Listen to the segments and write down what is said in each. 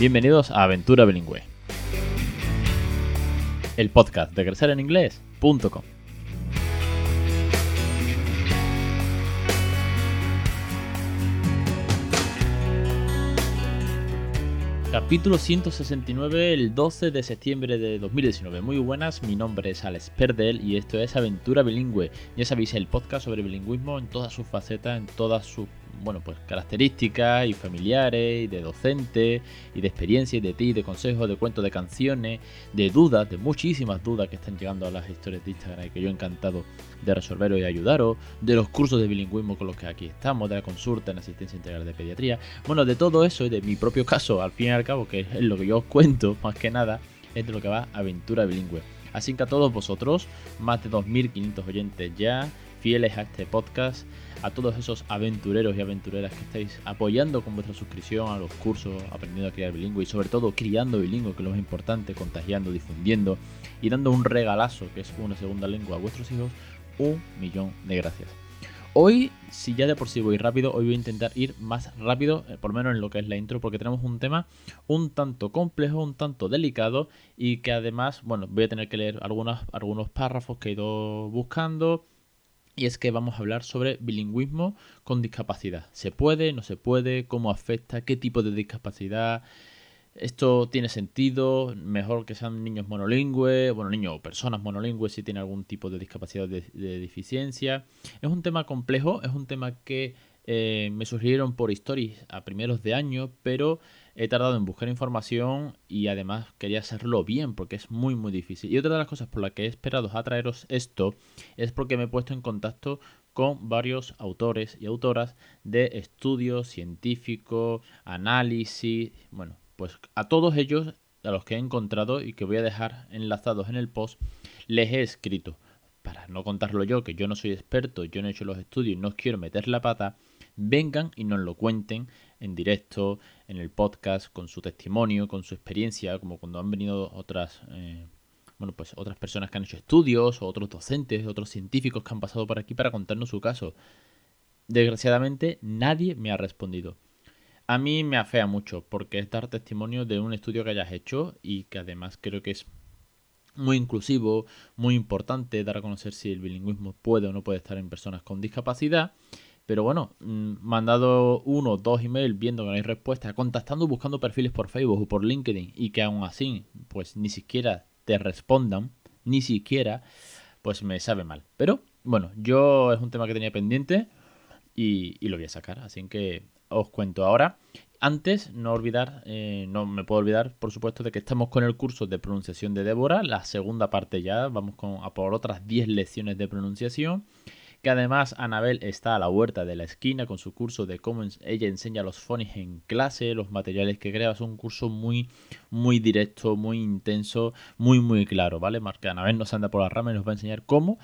Bienvenidos a Aventura Bilingüe, el podcast de crecereninglés.com. Capítulo 169, el 12 de septiembre de 2019. Muy buenas, mi nombre es Alex Perdel y esto es Aventura Bilingüe. Ya sabéis, el podcast sobre bilingüismo en todas sus facetas, en todas sus bueno, pues características y familiares, y de docente, y de experiencia, y de ti, de consejos, de cuentos, de canciones, de dudas, de muchísimas dudas que están llegando a las historias de Instagram y que yo he encantado de resolveros y ayudaros, de los cursos de bilingüismo con los que aquí estamos, de la consulta en asistencia integral de pediatría, bueno, de todo eso y de mi propio caso, al fin y al cabo, que es lo que yo os cuento, más que nada, es de lo que va Aventura Bilingüe. Así que a todos vosotros, más de 2.500 oyentes ya, fieles a este podcast, a todos esos aventureros y aventureras que estáis apoyando con vuestra suscripción a los cursos Aprendiendo a Criar Bilingüe y sobre todo criando bilingüe, que es lo más importante, contagiando, difundiendo y dando un regalazo, que es una segunda lengua a vuestros hijos, un millón de gracias. Hoy, si ya de por sí voy rápido, hoy voy a intentar ir más rápido, eh, por lo menos en lo que es la intro, porque tenemos un tema un tanto complejo, un tanto delicado y que además, bueno, voy a tener que leer algunos, algunos párrafos que he ido buscando y es que vamos a hablar sobre bilingüismo con discapacidad. ¿Se puede? ¿No se puede? ¿Cómo afecta? ¿Qué tipo de discapacidad? ¿Esto tiene sentido? ¿Mejor que sean niños monolingües? Bueno, niños o personas monolingües si tienen algún tipo de discapacidad de, de deficiencia. Es un tema complejo, es un tema que eh, me sugirieron por stories a primeros de año, pero he tardado en buscar información y además quería hacerlo bien porque es muy muy difícil. Y otra de las cosas por las que he esperado a traeros esto es porque me he puesto en contacto con varios autores y autoras de estudios científicos, análisis, bueno, pues a todos ellos a los que he encontrado y que voy a dejar enlazados en el post, les he escrito para no contarlo yo, que yo no soy experto, yo no he hecho los estudios y no quiero meter la pata, vengan y nos lo cuenten en directo, en el podcast, con su testimonio, con su experiencia, como cuando han venido otras, eh, bueno, pues otras personas que han hecho estudios, o otros docentes, otros científicos que han pasado por aquí para contarnos su caso. Desgraciadamente, nadie me ha respondido. A mí me afea mucho, porque es dar testimonio de un estudio que hayas hecho y que además creo que es muy inclusivo, muy importante dar a conocer si el bilingüismo puede o no puede estar en personas con discapacidad. Pero bueno, mm, mandado uno dos emails viendo que no hay respuesta, contactando, buscando perfiles por Facebook o por LinkedIn y que aún así, pues ni siquiera te respondan, ni siquiera, pues me sabe mal. Pero bueno, yo es un tema que tenía pendiente y, y lo voy a sacar, así que os cuento ahora. Antes, no olvidar, eh, no me puedo olvidar, por supuesto, de que estamos con el curso de pronunciación de Débora, la segunda parte ya, vamos con, a por otras 10 lecciones de pronunciación que además Anabel está a la huerta de la esquina con su curso de cómo ella enseña los phonics en clase, los materiales que crea, es un curso muy muy directo, muy intenso, muy muy claro, ¿vale? Marca Anabel nos anda por la rama y nos va a enseñar cómo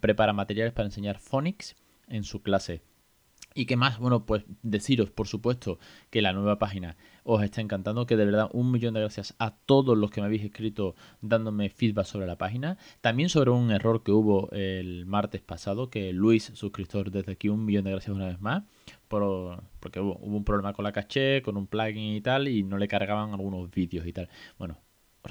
prepara materiales para enseñar phonics en su clase. ¿Y qué más? Bueno, pues deciros, por supuesto, que la nueva página os está encantando, que de verdad un millón de gracias a todos los que me habéis escrito dándome feedback sobre la página. También sobre un error que hubo el martes pasado, que Luis, suscriptor desde aquí, un millón de gracias una vez más, por, porque hubo, hubo un problema con la caché, con un plugin y tal, y no le cargaban algunos vídeos y tal. Bueno,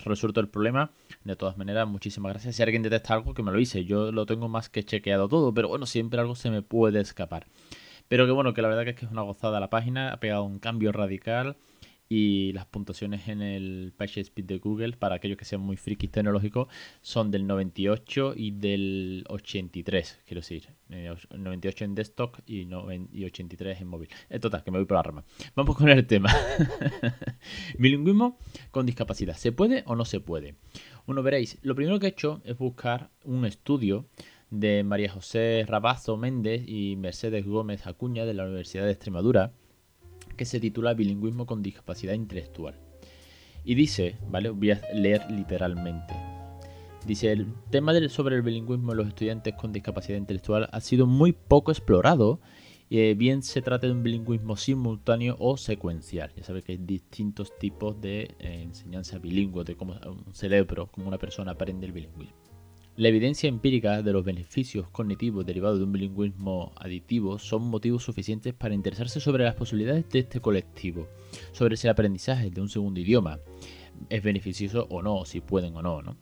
resuelto el problema. De todas maneras, muchísimas gracias. Si alguien detecta algo, que me lo hice. Yo lo tengo más que chequeado todo, pero bueno, siempre algo se me puede escapar. Pero que bueno, que la verdad que es que es una gozada la página, ha pegado un cambio radical y las puntuaciones en el Page Speed de Google, para aquellos que sean muy frikis tecnológicos, son del 98 y del 83, quiero decir. 98 en desktop y, 83 en móvil. En total, que me voy por la rama. Vamos con el tema. Bilingüismo con discapacidad. ¿Se puede o no se puede? Bueno, veréis, lo primero que he hecho es buscar un estudio de María José Rabazo Méndez y Mercedes Gómez Acuña de la Universidad de Extremadura, que se titula Bilingüismo con discapacidad intelectual. Y dice, ¿vale? Voy a leer literalmente. Dice, el tema sobre el bilingüismo en los estudiantes con discapacidad intelectual ha sido muy poco explorado, eh, bien se trata de un bilingüismo simultáneo o secuencial. Ya sabéis que hay distintos tipos de eh, enseñanza bilingüe, de cómo un cerebro, como una persona aprende el bilingüismo. La evidencia empírica de los beneficios cognitivos derivados de un bilingüismo aditivo son motivos suficientes para interesarse sobre las posibilidades de este colectivo, sobre si el aprendizaje de un segundo idioma es beneficioso o no, si pueden o no, ¿no?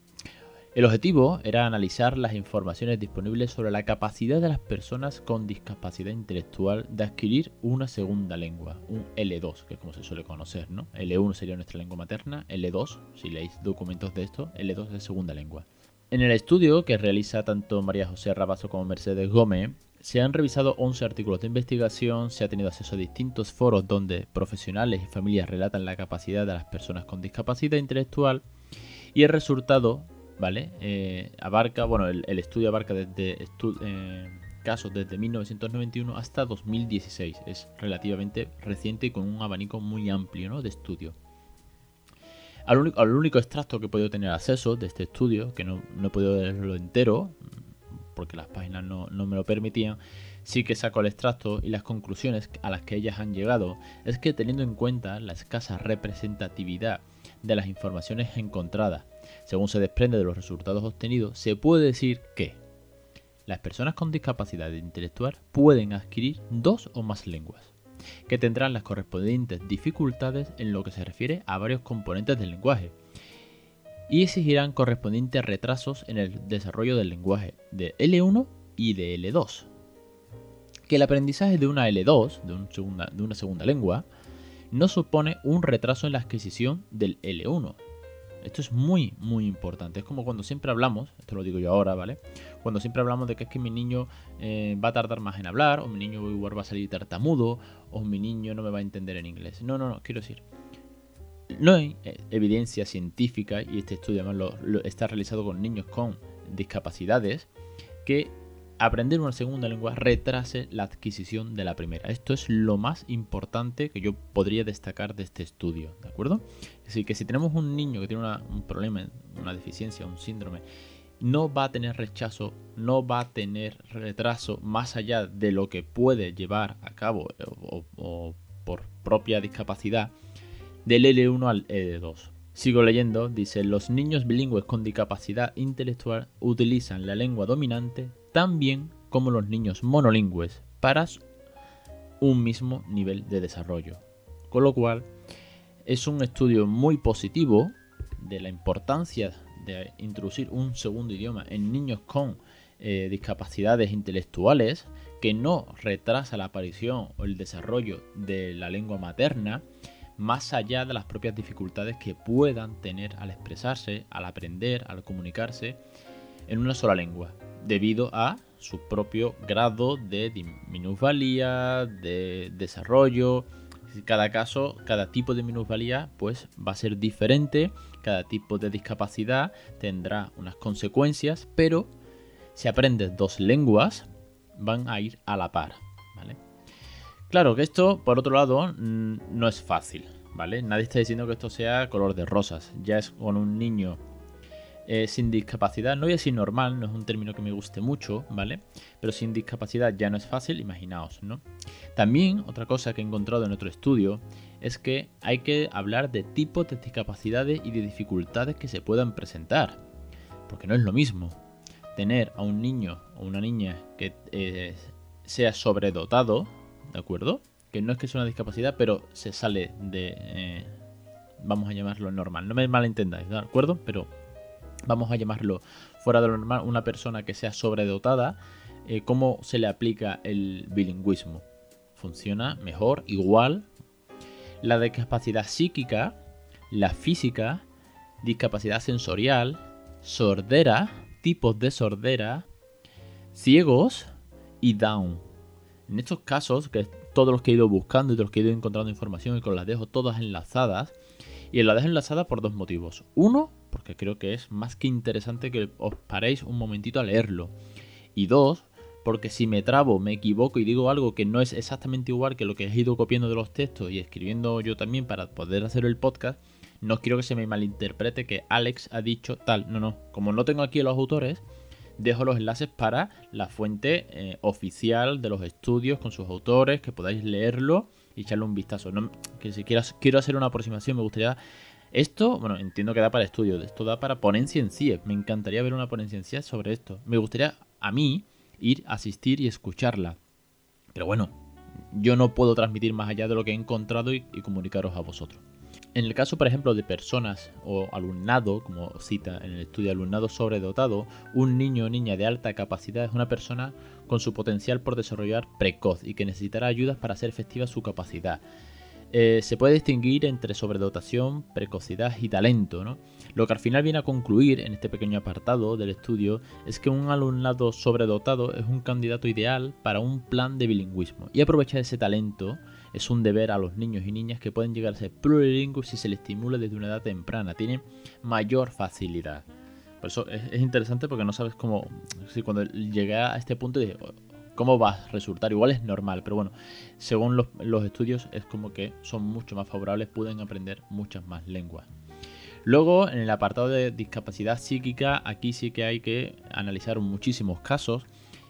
El objetivo era analizar las informaciones disponibles sobre la capacidad de las personas con discapacidad intelectual de adquirir una segunda lengua, un L2, que es como se suele conocer, ¿no? L1 sería nuestra lengua materna, L2, si leéis documentos de esto, L2 es segunda lengua. En el estudio que realiza tanto María José Rabazo como Mercedes Gómez, se han revisado 11 artículos de investigación, se ha tenido acceso a distintos foros donde profesionales y familias relatan la capacidad de las personas con discapacidad intelectual y el resultado, ¿vale? Eh, abarca, bueno, el, estudio abarca desde eh, casos desde 1991 hasta 2016. Es relativamente reciente y con un abanico muy amplio de estudio. Al único, extracto que he podido tener acceso de este estudio, que no, he podido leerlo entero, porque las páginas no, me lo permitían, sí que saco el extracto y las conclusiones a las que ellas han llegado es que teniendo en cuenta la escasa representatividad de las informaciones encontradas, según se desprende de los resultados obtenidos, se puede decir que las personas con discapacidad intelectual pueden adquirir dos o más lenguas que tendrán las correspondientes dificultades en lo que se refiere a varios componentes del lenguaje y exigirán correspondientes retrasos en el desarrollo del lenguaje de L1 y de L2. Que el aprendizaje de una L2, de, una segunda lengua, no supone un retraso en la adquisición del L1, esto es muy, muy importante. Es como cuando siempre hablamos, esto lo digo yo ahora, ¿vale? Cuando siempre hablamos de que es que mi niño eh, va a tardar más en hablar, o mi niño igual va a salir tartamudo, o mi niño no me va a entender en inglés. No, no, no, quiero decir. No hay eh, evidencia científica, y este estudio además está realizado con niños con discapacidades, que aprender una segunda lengua retrase la adquisición de la primera. Esto es lo más importante que yo podría destacar de este estudio, ¿de acuerdo? Es decir, que si tenemos un niño que tiene un problema, una deficiencia, un síndrome, no va a tener rechazo, no va a tener retraso más allá de lo que puede llevar a cabo o, o por propia discapacidad del L1 al L2. Sigo leyendo, dice, los niños bilingües con discapacidad intelectual utilizan la lengua dominante tan bien como los niños monolingües para un mismo nivel de desarrollo. Con lo cual, es un estudio muy positivo de la importancia de introducir un segundo idioma en niños con eh, discapacidades intelectuales que no retrasa la aparición o el desarrollo de la lengua materna más allá de las propias dificultades que puedan tener al expresarse, al aprender, al comunicarse en una sola lengua debido a su propio grado de minusvalía, de desarrollo. Cada caso, cada tipo de minusvalía pues va a ser diferente, cada tipo de discapacidad tendrá unas consecuencias, pero si aprendes dos lenguas van a ir a la par, ¿vale? Claro que esto, por otro lado, no es fácil, ¿vale? Nadie está diciendo que esto sea color de rosas. Ya es con un niño eh, sin discapacidad, no voy a decir normal, no es un término que me guste mucho, ¿vale? Pero sin discapacidad ya no es fácil, imaginaos, ¿no? También otra cosa que he encontrado en otro estudio es que hay que hablar de tipos de discapacidades y de dificultades que se puedan presentar, porque no es lo mismo tener a un niño o una niña que eh, sea sobredotado, ¿de acuerdo? Que no es que sea una discapacidad, pero se sale de... Eh, vamos a llamarlo normal, no me malentendáis, ¿de acuerdo? Pero vamos a llamarlo fuera de lo normal, una persona que sea sobredotada, eh, ¿cómo se le aplica el bilingüismo? ¿Funciona mejor, igual? La discapacidad psíquica, la física, discapacidad sensorial, sordera, tipos de sordera, ciegos y down. En estos casos, que todos los que he ido buscando y de los que he ido encontrando información y con las dejo todas enlazadas, y las dejo enlazadas por dos motivos. Uno, porque creo que es más que interesante que os paréis un momentito a leerlo. Y dos, porque si me trabo, me equivoco y digo algo que no es exactamente igual que lo que he ido copiando de los textos y escribiendo yo también para poder hacer el podcast, no quiero que se me malinterprete que Alex ha dicho tal. No, no. Como no tengo aquí los autores, dejo los enlaces para la fuente eh, oficial de los estudios con sus autores, que podáis leerlo y echarle un vistazo. que si quiero hacer una aproximación, me gustaría Esto, bueno, entiendo que da para estudio, esto da para ponencia en CIE. Me encantaría ver una ponencia en CIE sobre esto. Me gustaría a mí ir, asistir y escucharla. Pero bueno, yo no puedo transmitir más allá de lo que he encontrado y, y comunicaros a vosotros. En el caso, por ejemplo, de personas o alumnado, como cita en el estudio alumnado sobredotado, un niño o niña de alta capacidad es una persona con su potencial por desarrollar precoz y que necesitará ayudas para hacer efectiva su capacidad. Eh, se puede distinguir entre sobredotación, precocidad y talento. ¿no? Lo que al final viene a concluir en este pequeño apartado del estudio es que un alumnado sobredotado es un candidato ideal para un plan de bilingüismo y aprovechar ese talento es un deber a los niños y niñas que pueden llegar a ser plurilingües si se les estimula desde una edad temprana, tienen mayor facilidad. Por eso es, interesante porque no sabes cómo, si cuando llegué a este punto dije, cómo va a resultar. Igual es normal, pero bueno, según los, estudios es como que son mucho más favorables, pueden aprender muchas más lenguas. Luego, en el apartado de discapacidad psíquica, aquí sí que hay que analizar muchísimos casos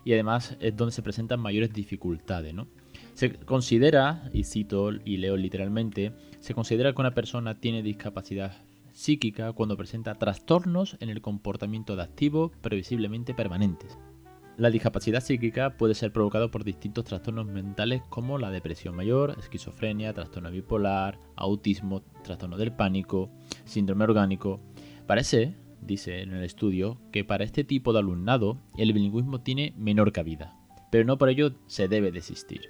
y además es donde se presentan mayores dificultades, ¿no? Se considera, y cito y leo literalmente, se considera que una persona tiene discapacidad psíquica cuando presenta trastornos en el comportamiento adaptivo previsiblemente permanentes. La discapacidad psíquica puede ser provocada por distintos trastornos mentales como la depresión mayor, esquizofrenia, trastorno bipolar, autismo, trastorno del pánico, síndrome orgánico. Parece, dice en el estudio, que para este tipo de alumnado el bilingüismo tiene menor cabida, pero no por ello se debe desistir.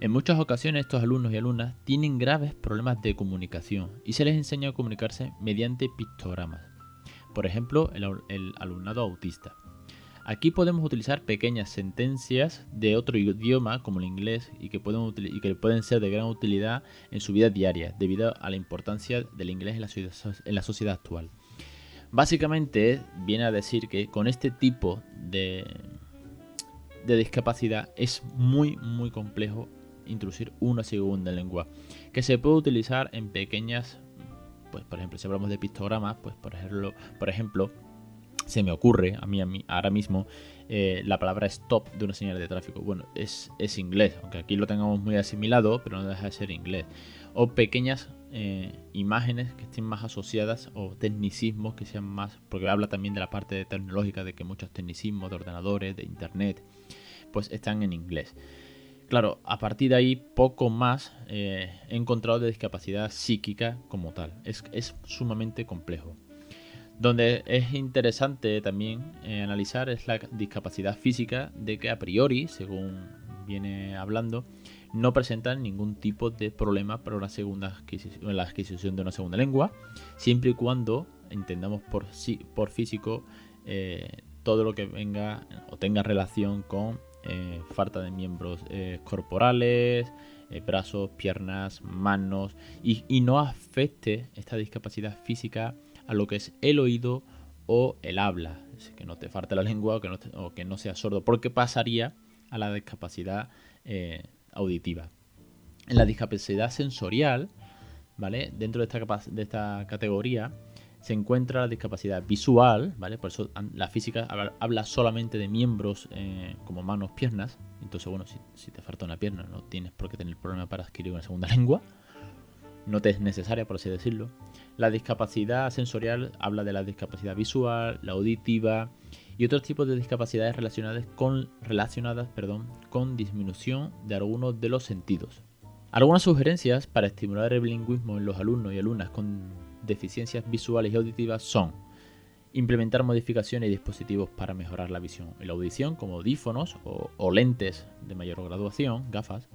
En muchas ocasiones estos alumnos y alumnas tienen graves problemas de comunicación y se les enseña a comunicarse mediante pictogramas. Por ejemplo, el, el alumnado autista. Aquí podemos utilizar pequeñas sentencias de otro idioma como el inglés y que, pueden que pueden ser de gran utilidad en su vida diaria debido a la importancia del inglés en la, en la sociedad actual. Básicamente viene a decir que con este tipo de, de discapacidad es muy muy complejo introducir una segunda lengua que se puede utilizar en pequeñas pues por ejemplo si hablamos de pictogramas pues por ejemplo por ejemplo se me ocurre a mí, a mí ahora mismo eh, la palabra stop de una señal de tráfico. Bueno, es, es, inglés, aunque aquí lo tengamos muy asimilado, pero no deja de ser inglés. O pequeñas eh, imágenes que estén más asociadas o tecnicismos que sean más, porque habla también de la parte tecnológica, de que muchos tecnicismos de ordenadores, de internet, pues están en inglés. Claro, a partir de ahí poco más eh, he encontrado de discapacidad psíquica como tal. Es, es sumamente complejo. Donde es interesante también eh, analizar es la discapacidad física de que a priori, según viene hablando, no presentan ningún tipo de problema para una segunda adquisición, la adquisición de una segunda lengua, siempre y cuando entendamos por, por físico eh, todo lo que venga o tenga relación con eh, falta de miembros corporales, brazos, piernas, manos, y, y no afecte esta discapacidad física a lo que es el oído o el habla. que no te falte la lengua o que no, o no seas sordo, porque pasaría a la discapacidad eh, auditiva. En la discapacidad sensorial, ¿vale? Dentro de esta, de esta categoría se encuentra la discapacidad visual, ¿vale? Por eso la física habla, solamente de miembros eh, como manos, piernas. Entonces, bueno, si, si, te falta una pierna, no tienes por qué tener problema para adquirir una segunda lengua no te es necesaria, por así decirlo. La discapacidad sensorial habla de la discapacidad visual, la auditiva y otros tipos de discapacidades relacionadas con, relacionadas, perdón, con disminución de algunos de los sentidos. Algunas sugerencias para estimular el bilingüismo en los alumnos y alumnas con deficiencias visuales y auditivas son implementar modificaciones y dispositivos para mejorar la visión y la audición como audífonos o, o lentes de mayor graduación, gafas,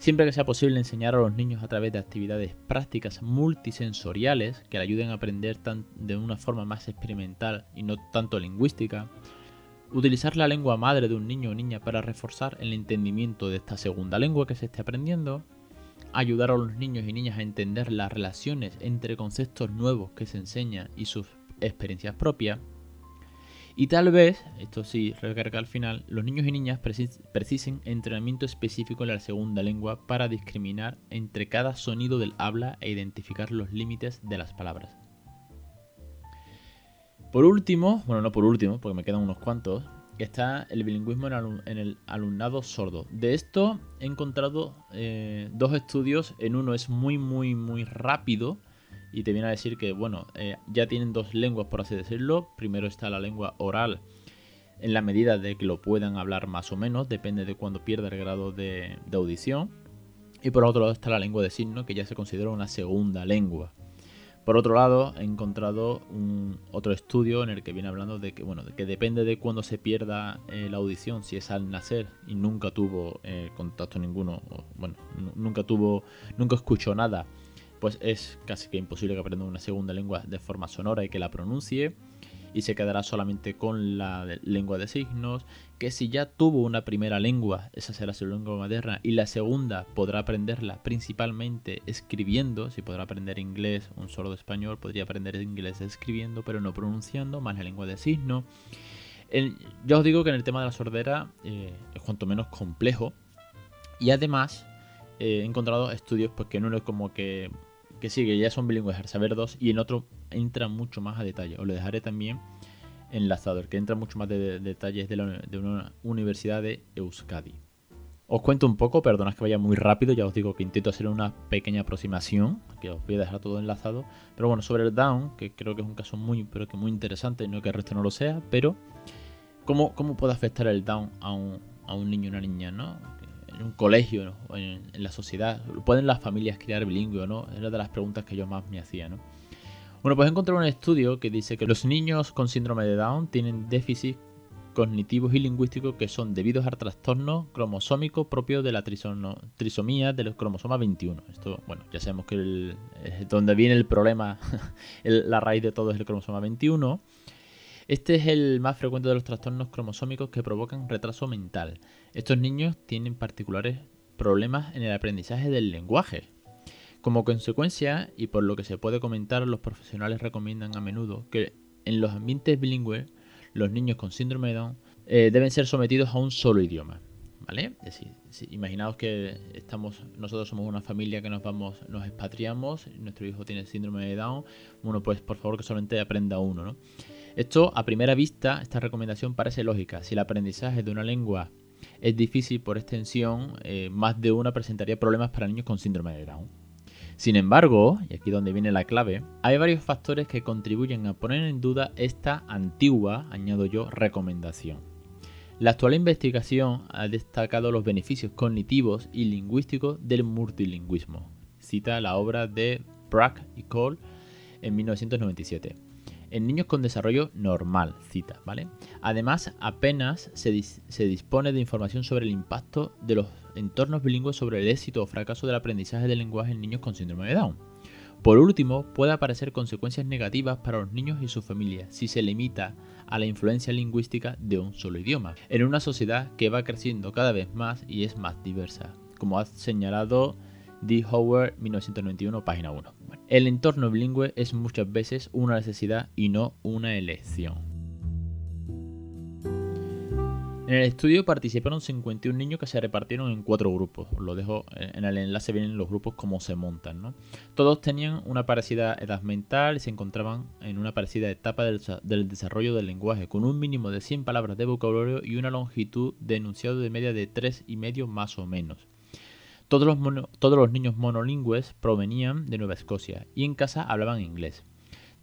Siempre que sea posible enseñar a los niños a través de actividades prácticas multisensoriales que le ayuden a aprender de una forma más experimental y no tanto lingüística. Utilizar la lengua madre de un niño o niña para reforzar el entendimiento de esta segunda lengua que se esté aprendiendo. Ayudar a los niños y niñas a entender las relaciones entre conceptos nuevos que se enseñan y sus experiencias propias y tal vez, esto sí, recarga al final, los niños y niñas precisen entrenamiento específico en la segunda lengua para discriminar entre cada sonido del habla e identificar los límites de las palabras. Por último, bueno, no por último, porque me quedan unos cuantos, está el bilingüismo en, el alumnado sordo. De esto he encontrado eh, dos estudios. En uno es muy, muy, muy rápido y te viene a decir que, bueno, eh, ya tienen dos lenguas, por así decirlo. Primero está la lengua oral, en la medida de que lo puedan hablar más o menos, depende de cuando pierda el grado de, audición. Y por otro lado está la lengua de signo, que ya se considera una segunda lengua. Por otro lado, he encontrado un, otro estudio en el que viene hablando de que, bueno, de que depende de cuando se pierda eh, la audición, si es al nacer y nunca tuvo eh, contacto ninguno, bueno, nunca tuvo, nunca escuchó nada, pues es casi que imposible que aprenda una segunda lengua de forma sonora y que la pronuncie. Y se quedará solamente con la lengua de signos, que si ya tuvo una primera lengua, esa será su lengua materna, y la segunda podrá aprenderla principalmente escribiendo, si podrá aprender inglés, un solo de español, podría aprender inglés escribiendo, pero no pronunciando, más la lengua de signos. yo os digo que en el tema de la sordera eh, es cuanto menos complejo, y además eh, he encontrado estudios pues, que no es como que que sí, que ya son bilingües al saber dos, y en otro entra mucho más a detalle. Os lo dejaré también enlazado, el que entra mucho más de, detalles de, una universidad de Euskadi. Os cuento un poco, perdonad que vaya muy rápido, ya os digo que intento hacer una pequeña aproximación, que os voy a dejar todo enlazado. Pero bueno, sobre el Down, que creo que es un caso muy, pero que muy interesante, no que el resto no lo sea, pero ¿cómo, cómo puede afectar el Down a un, a un niño o una niña, no? Un colegio o en, la sociedad? ¿Pueden las familias criar bilingüe o no? Era de las preguntas que yo más me hacía, ¿no? Bueno, pues he encontrado un estudio que dice que los niños con síndrome de Down tienen déficit cognitivos y lingüísticos que son debidos al trastorno cromosómico propio de la trisomía del cromosoma 21. Esto, bueno, ya sabemos que es donde viene el problema, la raíz de todo es el cromosoma 21. Este es el más frecuente de los trastornos cromosómicos que provocan retraso mental. Estos niños tienen particulares problemas en el aprendizaje del lenguaje. Como consecuencia, y por lo que se puede comentar, los profesionales recomiendan a menudo que en los ambientes bilingües los niños con síndrome de Down eh, deben ser sometidos a un solo idioma. ¿Vale? Es decir, imaginaos que estamos, nosotros somos una familia que nos vamos, nos expatriamos, nuestro hijo tiene síndrome de Down, bueno, pues por favor que solamente aprenda uno, ¿no? Esto, a primera vista, esta recomendación parece lógica. Si el aprendizaje de una lengua es difícil por extensión, eh, más de una presentaría problemas para niños con síndrome de Down. Sin embargo, y aquí donde viene la clave, hay varios factores que contribuyen a poner en duda esta antigua, añado yo, recomendación. La actual investigación ha destacado los beneficios cognitivos y lingüísticos del multilingüismo. Cita la obra de Brack y Cole en 1997 en niños con desarrollo normal, cita, ¿vale? Además, apenas se, dispone de información sobre el impacto de los entornos bilingües sobre el éxito o fracaso del aprendizaje del lenguaje en niños con síndrome de Down. Por último, puede aparecer consecuencias negativas para los niños y sus familias si se limita a la influencia lingüística de un solo idioma, en una sociedad que va creciendo cada vez más y es más diversa, como ha señalado D. Howard, 1991, página 1. El entorno bilingüe es muchas veces una necesidad y no una elección. En el estudio participaron 51 niños que se repartieron en cuatro grupos. Os lo dejo en el enlace, vienen los grupos cómo se montan. Todos tenían una parecida edad mental y se encontraban en una parecida etapa del, del, desarrollo del lenguaje, con un mínimo de 100 palabras de vocabulario y una longitud de enunciado de media de 3,5 más o menos. Todos los, niños monolingües provenían de Nueva Escocia y en casa hablaban inglés.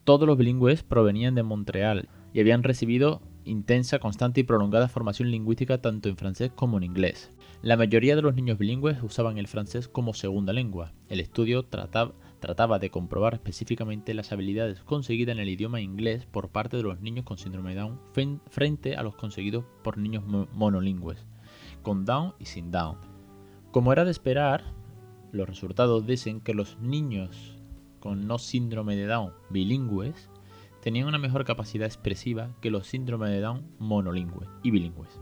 Todos los bilingües provenían de Montreal y habían recibido intensa, constante y prolongada formación lingüística tanto en francés como en inglés. La mayoría de los niños bilingües usaban el francés como segunda lengua. El estudio trataba, trataba de comprobar específicamente las habilidades conseguidas en el idioma inglés por parte de los niños con síndrome de Down frente a los conseguidos por niños monolingües, con Down y sin Down. Como era de esperar, los resultados dicen que los niños con no síndrome de Down bilingües tenían una mejor capacidad expresiva que los síndrome de Down monolingües y bilingües.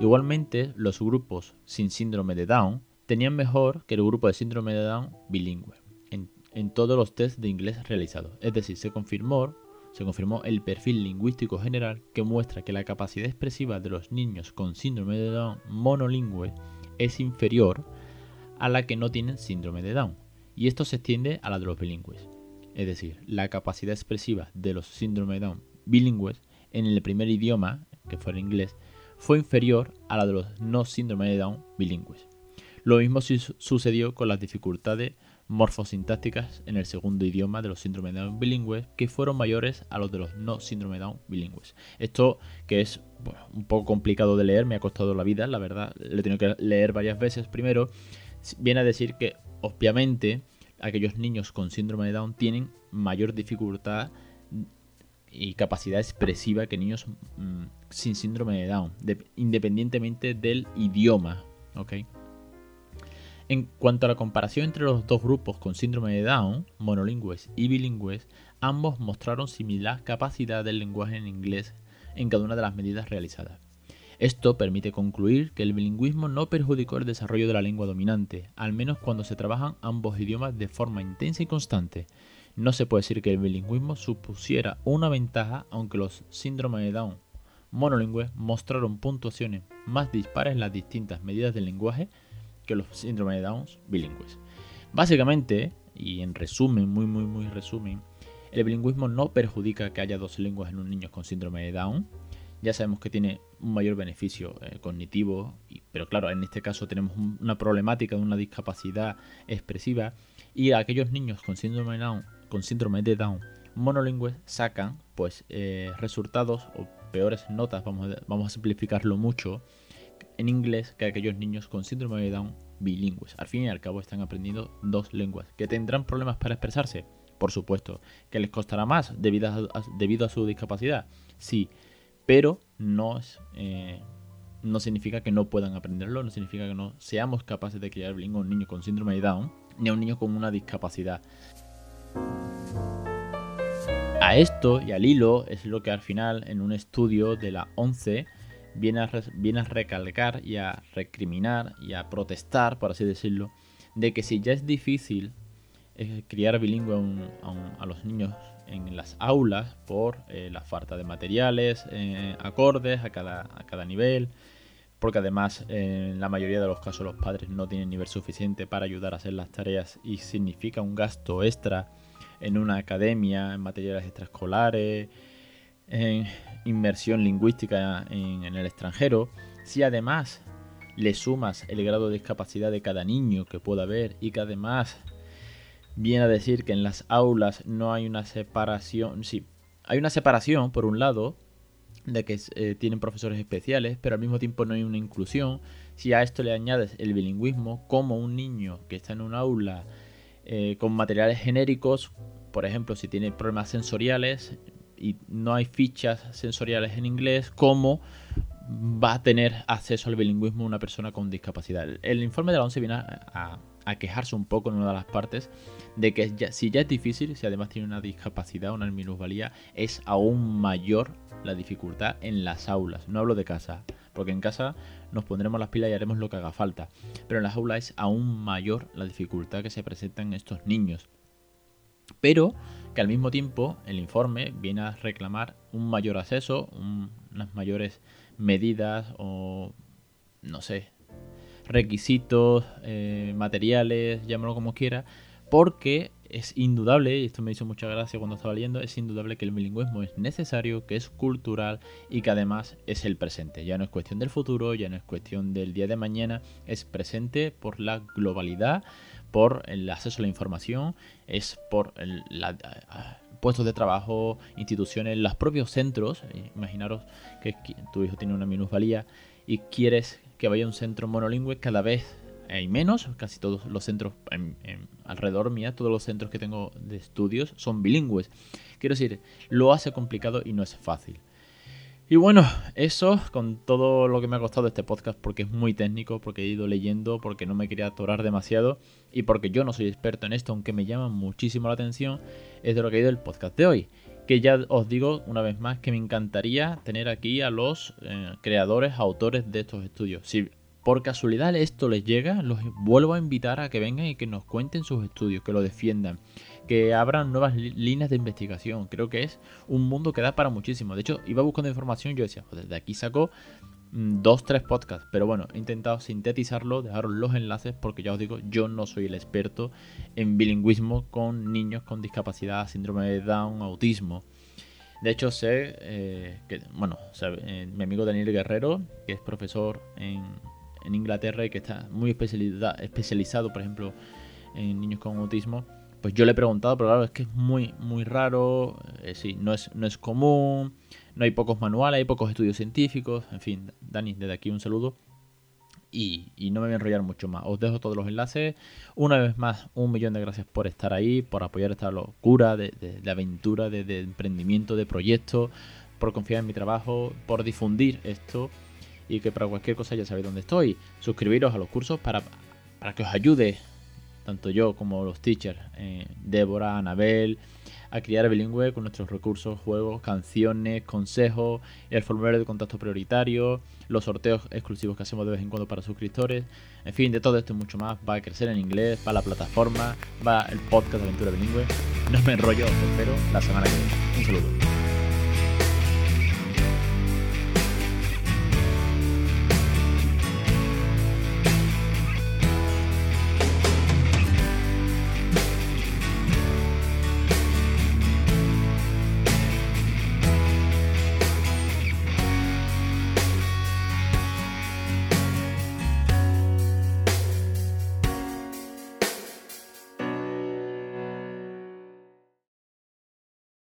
Igualmente, los grupos sin síndrome de Down tenían mejor que el grupo de síndrome de Down bilingüe en, en todos los tests de inglés realizados. Es decir, se confirmó se confirmó el perfil lingüístico general que muestra que la capacidad expresiva de los niños con síndrome de Down monolingüe es inferior a la que no tienen síndrome de Down, y esto se extiende a la de los bilingües. Es decir, la capacidad expresiva de los síndrome de Down bilingües en el primer idioma, que fue el inglés, fue inferior a la de los no síndrome de Down bilingües. Lo mismo sucedió con las dificultades morfosintácticas en el segundo idioma de los síndromes de Down bilingües que fueron mayores a los de los no síndrome Down bilingües. Esto que es un poco complicado de leer, me ha costado la vida, la verdad, lo he tenido que leer varias veces primero, viene a decir que obviamente aquellos niños con síndrome de Down tienen mayor dificultad y capacidad expresiva que niños mm, sin síndrome de Down, independientemente del idioma. En cuanto a la comparación entre los dos grupos con síndrome de Down, monolingües y bilingües, ambos mostraron similar capacidad del lenguaje en inglés en cada una de las medidas realizadas. Esto permite concluir que el bilingüismo no perjudicó el desarrollo de la lengua dominante, al menos cuando se trabajan ambos idiomas de forma intensa y constante. No se puede decir que el bilingüismo supusiera una ventaja, aunque los síndromes de Down monolingües mostraron puntuaciones más dispares en las distintas medidas del lenguaje que los síndromes de Down bilingües. Básicamente, y en resumen, muy muy muy resumen, el bilingüismo no perjudica que haya dos lenguas en un niño con síndrome de Down, ya sabemos que tiene un mayor beneficio eh, cognitivo, pero claro, en este caso tenemos una problemática de una discapacidad expresiva y aquellos niños con síndrome de Down, monolingües sacan pues eh, resultados o peores notas, vamos vamos a simplificarlo mucho, en inglés que aquellos niños con síndrome de Down bilingües. Al fin y al cabo están aprendiendo dos lenguas. ¿Que tendrán problemas para expresarse? Por supuesto. ¿Que les costará más debido a, debido a su discapacidad? Sí pero no, eh, no significa que no puedan aprenderlo, no significa que no seamos capaces de criar bilingüe a un niño con síndrome de Down ni a un niño con una discapacidad. A esto y al hilo es lo que al final en un estudio de la 11 viene a, recalcar y a recriminar y a protestar, por así decirlo, de que si ya es difícil eh, criar bilingüe a, los niños en las aulas por eh, la falta de materiales eh, acordes a cada, a cada nivel, porque además en la mayoría de los casos los padres no tienen nivel suficiente para ayudar a hacer las tareas y significa un gasto extra en una academia, en materiales extraescolares, en inmersión lingüística en, el extranjero. Si además le sumas el grado de discapacidad de cada niño que pueda haber y que además viene a decir que en las aulas no hay una separación. Sí, hay una separación, por un lado, de que eh, tienen profesores especiales, pero al mismo tiempo no hay una inclusión. Si a esto le añades el bilingüismo, como un niño que está en un aula eh, con materiales genéricos, por ejemplo, si tiene problemas sensoriales y no hay fichas sensoriales en inglés, ¿cómo va a tener acceso al bilingüismo una persona con discapacidad? El informe de la ONCE viene a a quejarse un poco en una de las partes de que si ya es difícil, si además tiene una discapacidad, una minusvalía, es aún mayor la dificultad en las aulas. No hablo de casa, porque en casa nos pondremos las pilas y haremos lo que haga falta. Pero en las aulas es aún mayor la dificultad que se presenta en estos niños. Pero que al mismo tiempo el informe viene a reclamar un mayor acceso, unas mayores medidas o no sé, requisitos, eh, materiales, llámalo como quiera, porque es indudable, y esto me hizo mucha gracia cuando estaba leyendo, es indudable que el bilingüismo es necesario, que es cultural y que además es el presente. Ya no es cuestión del futuro, ya no es cuestión del día de mañana, es presente por la globalidad, por el acceso a la información, es por el, puestos de trabajo, instituciones, los propios centros. Imaginaros que tu hijo tiene una minusvalía y quieres que vaya a un centro monolingüe, cada vez hay menos, casi todos los centros alrededor mía, todos los centros que tengo de estudios son bilingües. Quiero decir, lo hace complicado y no es fácil. Y bueno, eso con todo lo que me ha costado este podcast porque es muy técnico, porque he ido leyendo, porque no me quería atorar demasiado y porque yo no soy experto en esto, aunque me llama muchísimo la atención, es de lo que ha ido el podcast de hoy que ya os digo una vez más que me encantaría tener aquí a los eh, creadores, autores de estos estudios. Si por casualidad esto les llega, los vuelvo a invitar a que vengan y que nos cuenten sus estudios, que lo defiendan, que abran nuevas líneas de investigación. Creo que es un mundo que da para muchísimo. De hecho, iba buscando información y yo decía, joder, de aquí saco mm, dos, tres podcasts. Pero bueno, he intentado sintetizarlo, dejaros los enlaces, porque ya os digo, yo no soy el experto en bilingüismo con niños con discapacidad, síndrome de Down, autismo. De hecho, sé eh, que, bueno, eh, mi amigo Daniel Guerrero, que es profesor en, en, Inglaterra y que está muy especializado, por ejemplo, en niños con autismo, pues yo le he preguntado, pero claro, es que es muy, muy raro, eh, sí, no es, no es común, no hay pocos manuales, hay pocos estudios científicos, en fin, Dani, desde aquí un saludo. Y, no me voy a enrollar mucho más. Os dejo todos los enlaces. Una vez más, un millón de gracias por estar ahí, por apoyar esta locura de, de, aventura, de, de, emprendimiento, de proyecto, por confiar en mi trabajo, por difundir esto. Y que para cualquier cosa ya sabéis dónde estoy. Suscribiros a los cursos para, para que os ayude tanto yo como los teachers, eh, Débora, Anabel, a criar bilingüe con nuestros recursos, juegos, canciones, consejos, el formulario de contacto prioritario, los sorteos exclusivos que hacemos de vez en cuando para suscriptores, en fin, de todo esto y mucho más. Va a crecer en inglés, va la plataforma, va el podcast de Aventura Bilingüe. No me enrollo, os espero la semana que viene. Un saludo.